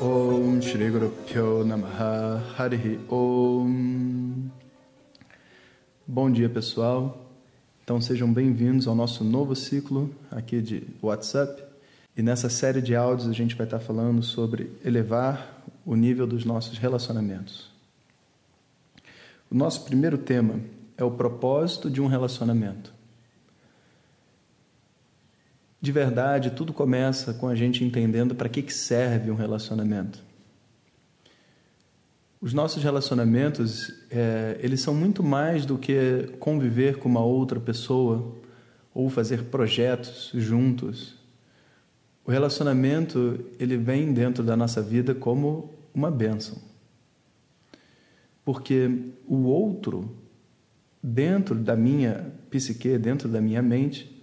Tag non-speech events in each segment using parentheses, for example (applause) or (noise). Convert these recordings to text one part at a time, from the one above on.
Om Shri Guru Pyo Namaha Harihi Om Bom dia pessoal, então sejam bem-vindos ao nosso novo ciclo aqui de WhatsApp e nessa série de áudios a gente vai estar falando sobre elevar o nível dos nossos relacionamentos. O nosso primeiro tema é o propósito de um relacionamento. De verdade, tudo começa com a gente entendendo para que, que serve um relacionamento. Os nossos relacionamentos, é, eles são muito mais do que conviver com uma outra pessoa ou fazer projetos juntos. O relacionamento, ele vem dentro da nossa vida como uma bênção. Porque o outro, dentro da minha psique, dentro da minha mente,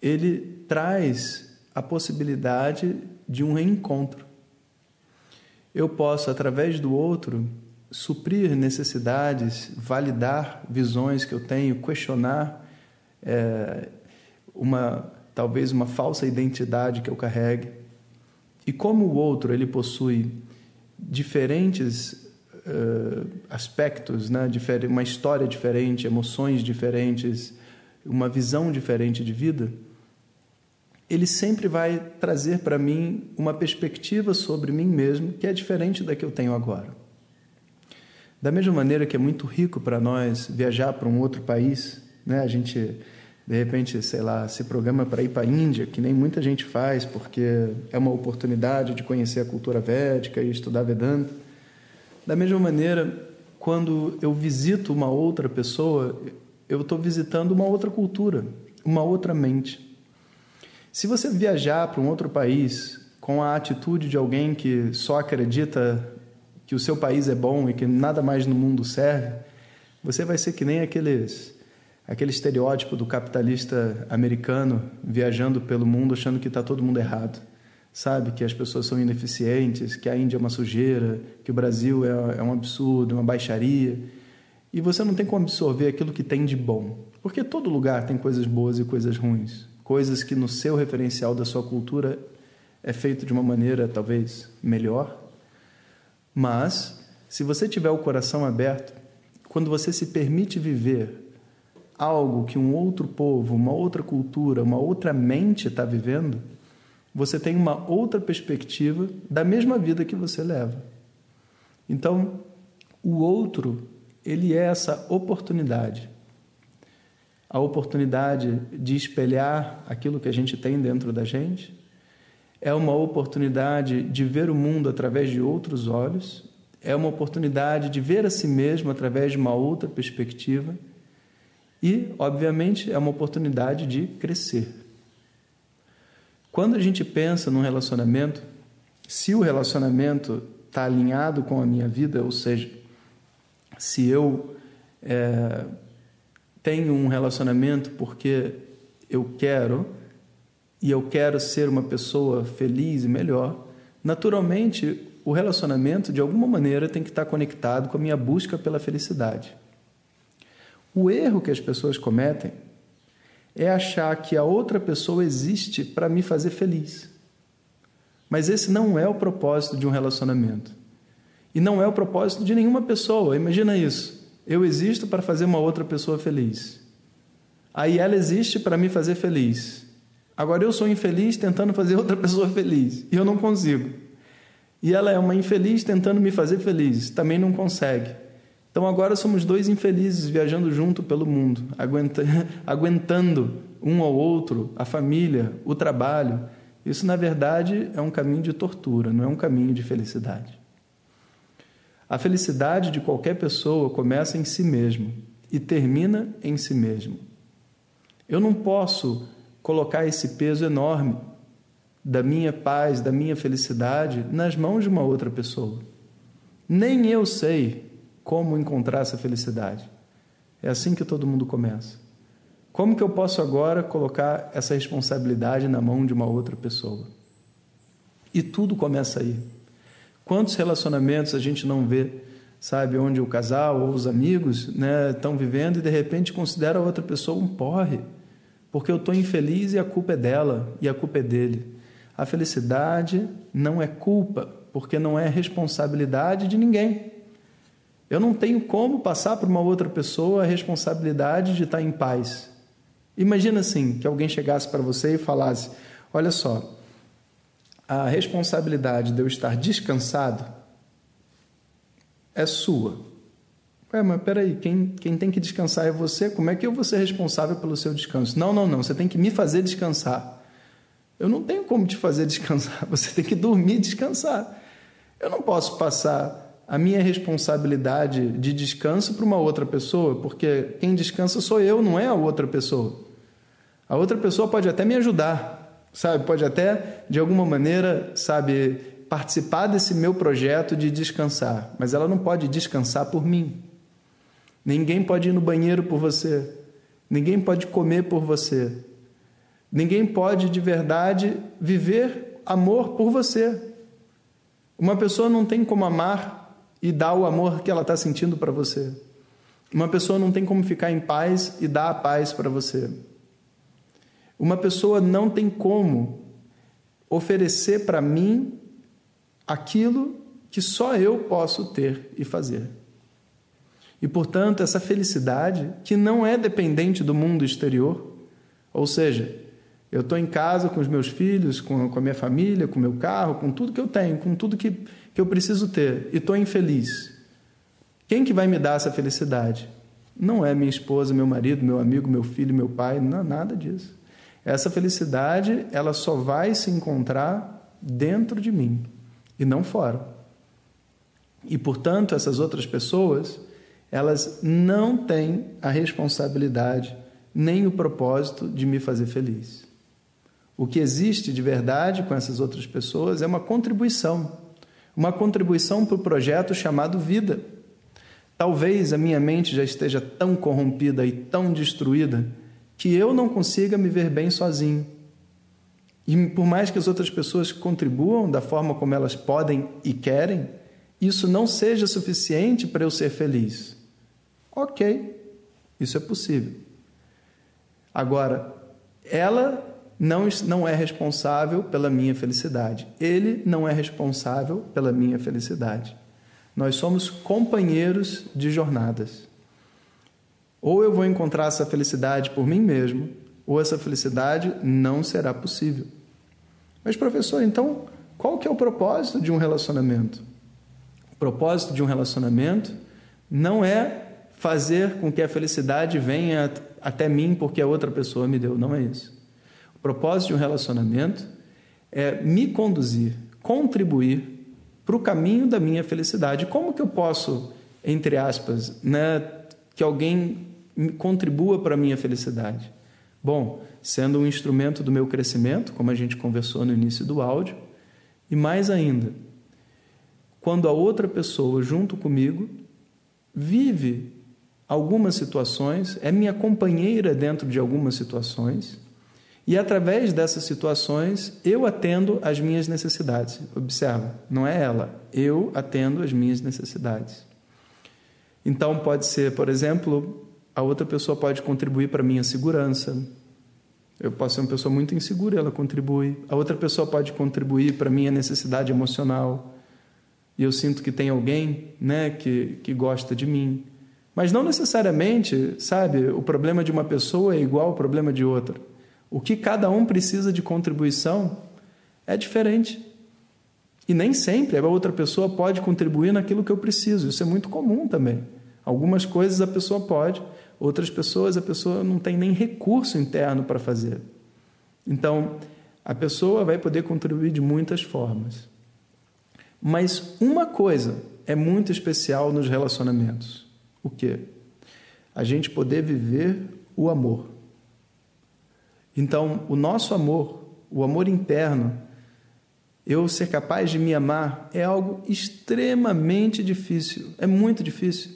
ele traz a possibilidade de um reencontro. Eu posso, através do outro, suprir necessidades, validar visões que eu tenho, questionar é, uma talvez uma falsa identidade que eu carregue. E como o outro ele possui diferentes uh, aspectos, né? uma história diferente, emoções diferentes, uma visão diferente de vida, ele sempre vai trazer para mim uma perspectiva sobre mim mesmo que é diferente da que eu tenho agora. Da mesma maneira que é muito rico para nós viajar para um outro país, né? A gente de repente, sei lá, se programa para ir para a Índia, que nem muita gente faz, porque é uma oportunidade de conhecer a cultura védica e estudar Vedanta. Da mesma maneira, quando eu visito uma outra pessoa, eu estou visitando uma outra cultura, uma outra mente. Se você viajar para um outro país com a atitude de alguém que só acredita que o seu país é bom e que nada mais no mundo serve, você vai ser que nem aqueles aquele estereótipo do capitalista americano viajando pelo mundo achando que está todo mundo errado. Sabe que as pessoas são ineficientes, que a Índia é uma sujeira, que o Brasil é, é um absurdo, uma baixaria. E você não tem como absorver aquilo que tem de bom. Porque todo lugar tem coisas boas e coisas ruins coisas que no seu referencial da sua cultura é feito de uma maneira talvez melhor. Mas, se você tiver o coração aberto, quando você se permite viver algo que um outro povo, uma outra cultura, uma outra mente está vivendo, você tem uma outra perspectiva da mesma vida que você leva. Então, o outro, ele é essa oportunidade a oportunidade de espelhar aquilo que a gente tem dentro da gente, é uma oportunidade de ver o mundo através de outros olhos, é uma oportunidade de ver a si mesmo através de uma outra perspectiva. E, obviamente, é uma oportunidade de crescer. Quando a gente pensa num relacionamento, se o relacionamento está alinhado com a minha vida, ou seja, se eu é, tenho um relacionamento porque eu quero e eu quero ser uma pessoa feliz e melhor, naturalmente o relacionamento de alguma maneira tem que estar conectado com a minha busca pela felicidade. O erro que as pessoas cometem é achar que a outra pessoa existe para me fazer feliz. Mas esse não é o propósito de um relacionamento. E não é o propósito de nenhuma pessoa. Imagina isso. Eu existo para fazer uma outra pessoa feliz. Aí ela existe para me fazer feliz. Agora eu sou infeliz tentando fazer outra pessoa feliz e eu não consigo. E ela é uma infeliz tentando me fazer feliz, também não consegue. Então agora somos dois infelizes viajando junto pelo mundo, (laughs) aguentando um ao outro, a família, o trabalho. Isso, na verdade, é um caminho de tortura, não é um caminho de felicidade. A felicidade de qualquer pessoa começa em si mesmo e termina em si mesmo. Eu não posso colocar esse peso enorme da minha paz, da minha felicidade nas mãos de uma outra pessoa. Nem eu sei como encontrar essa felicidade. É assim que todo mundo começa. Como que eu posso agora colocar essa responsabilidade na mão de uma outra pessoa? E tudo começa aí. Quantos relacionamentos a gente não vê, sabe, onde o casal ou os amigos né, estão vivendo e de repente considera a outra pessoa um porre, porque eu estou infeliz e a culpa é dela e a culpa é dele. A felicidade não é culpa, porque não é responsabilidade de ninguém. Eu não tenho como passar para uma outra pessoa a responsabilidade de estar em paz. Imagina assim, que alguém chegasse para você e falasse: "Olha só, a responsabilidade de eu estar descansado é sua. Ué, mas peraí, quem, quem tem que descansar é você? Como é que eu vou ser responsável pelo seu descanso? Não, não, não, você tem que me fazer descansar. Eu não tenho como te fazer descansar, (laughs) você tem que dormir e descansar. Eu não posso passar a minha responsabilidade de descanso para uma outra pessoa, porque quem descansa sou eu, não é a outra pessoa. A outra pessoa pode até me ajudar, sabe? Pode até, de alguma maneira, sabe, participar desse meu projeto de descansar, mas ela não pode descansar por mim. Ninguém pode ir no banheiro por você. Ninguém pode comer por você. Ninguém pode de verdade viver amor por você. Uma pessoa não tem como amar e dar o amor que ela está sentindo para você. Uma pessoa não tem como ficar em paz e dar a paz para você. Uma pessoa não tem como oferecer para mim aquilo que só eu posso ter e fazer. E, portanto, essa felicidade, que não é dependente do mundo exterior, ou seja, eu estou em casa com os meus filhos, com, a minha família, com o meu carro, com tudo que eu tenho, com tudo que, que eu preciso ter, e estou infeliz. Quem que vai me dar essa felicidade? Não é minha esposa, meu marido, meu amigo, meu filho, meu pai, não, nada disso. Essa felicidade, ela só vai se encontrar dentro de mim e não fora. E, portanto, essas outras pessoas, elas não têm a responsabilidade nem o propósito de me fazer feliz. O que existe de verdade com essas outras pessoas é uma contribuição, uma contribuição para o projeto chamado vida. Talvez a minha mente já esteja tão corrompida e tão destruída que eu não consiga me ver bem sozinho. E por mais que as outras pessoas contribuam da forma como elas podem e querem, isso não seja suficiente para eu ser feliz. Ok, isso é possível. Agora, ela não, não é responsável pela minha felicidade. Ele não é responsável pela minha felicidade. Nós somos companheiros de jornadas. Ou eu vou encontrar essa felicidade por mim mesmo, ou essa felicidade não será possível. Mas professor, então, qual que é o propósito de um relacionamento? O propósito de um relacionamento não é fazer com que a felicidade venha até mim porque a outra pessoa me deu, não é isso. O propósito de um relacionamento é me conduzir, contribuir para o caminho da minha felicidade. Como que eu posso, entre aspas, né, que alguém contribua para a minha felicidade? Bom, sendo um instrumento do meu crescimento, como a gente conversou no início do áudio, e mais ainda, quando a outra pessoa, junto comigo, vive algumas situações, é minha companheira dentro de algumas situações e através dessas situações, eu atendo às minhas necessidades. Observa, não é ela, eu atendo às minhas necessidades. Então, pode ser, por exemplo, a outra pessoa pode contribuir para a minha segurança. Eu posso ser uma pessoa muito insegura, ela contribui. A outra pessoa pode contribuir para a minha necessidade emocional. E eu sinto que tem alguém né, que, que gosta de mim. Mas não necessariamente, sabe, o problema de uma pessoa é igual ao problema de outra. O que cada um precisa de contribuição é diferente. E nem sempre a outra pessoa pode contribuir naquilo que eu preciso. Isso é muito comum também. Algumas coisas a pessoa pode, outras pessoas a pessoa não tem nem recurso interno para fazer. Então, a pessoa vai poder contribuir de muitas formas. Mas uma coisa é muito especial nos relacionamentos. O quê? A gente poder viver o amor. Então, o nosso amor, o amor interno, eu ser capaz de me amar, é algo extremamente difícil, é muito difícil.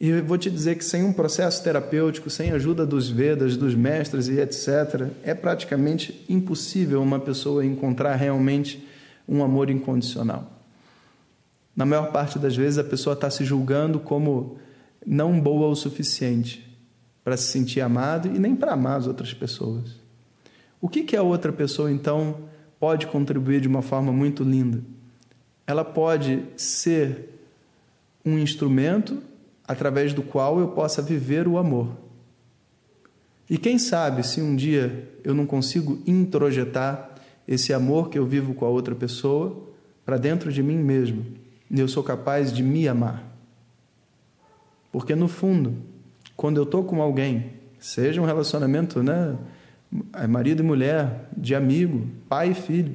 E vou te dizer que sem um processo terapêutico, sem ajuda dos Vedas, dos mestres e etc., é praticamente impossível uma pessoa encontrar realmente um amor incondicional. Na maior parte das vezes, a pessoa está se julgando como não boa o suficiente para se sentir amado e nem para amar as outras pessoas. O que, que a outra pessoa, então, pode contribuir de uma forma muito linda? Ela pode ser um instrumento através do qual eu possa viver o amor. E quem sabe se um dia eu não consigo introjetar esse amor que eu vivo com a outra pessoa para dentro de mim mesmo, e eu sou capaz de me amar. Porque no fundo, quando eu estou com alguém, seja um relacionamento, né, marido e mulher, de amigo, pai e filho,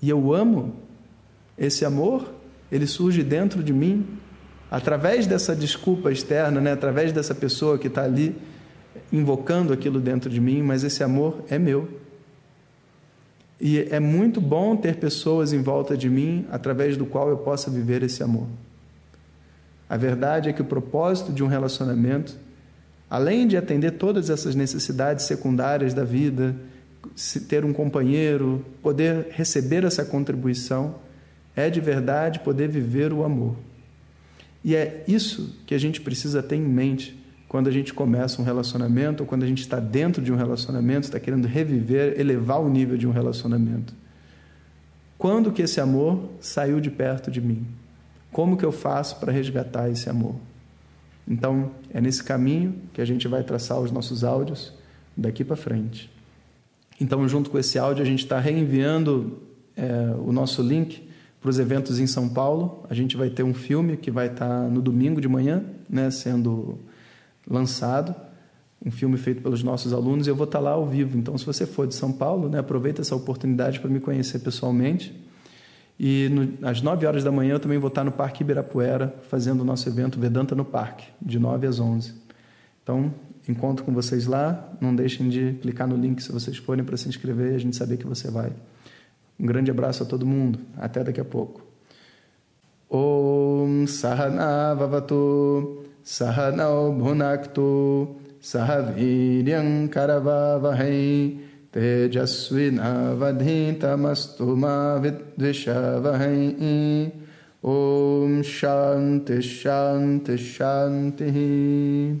e eu amo esse amor, ele surge dentro de mim através dessa desculpa externa, né, através dessa pessoa que está ali invocando aquilo dentro de mim, mas esse amor é meu. E é muito bom ter pessoas em volta de mim através do qual eu possa viver esse amor. A verdade é que o propósito de um relacionamento, além de atender todas essas necessidades secundárias da vida, ter um companheiro, poder receber essa contribuição, é de verdade poder viver o amor. E é isso que a gente precisa ter em mente quando a gente começa um relacionamento ou quando a gente está dentro de um relacionamento, está querendo reviver, elevar o nível de um relacionamento. Quando que esse amor saiu de perto de mim? Como que eu faço para resgatar esse amor? Então, é nesse caminho que a gente vai traçar os nossos áudios daqui para frente. Então, junto com esse áudio, a gente está reenviando é, o nosso link para os eventos em São Paulo. A gente vai ter um filme que vai estar tá no domingo de manhã, né, sendo lançado, um filme feito pelos nossos alunos, e eu vou estar tá lá ao vivo. Então, se você for de São Paulo, né, aproveita essa oportunidade para me conhecer pessoalmente. E no, às 9 horas da manhã eu também vou estar tá no Parque Ibirapuera, fazendo o nosso evento Vedanta no Parque, de 9 às 11. Então, encontro com vocês lá. Não deixem de clicar no link se vocês forem para se inscrever e a gente saber que você vai. Um grande abraço a todo mundo. Até daqui a pouco. Om Sahana Vavatu Sahanau Bhunaktu Sahaviryam Karavavahai Tejasvinavadhintamastu Ma Vidvishavahai Om Shanti Shanti Shanti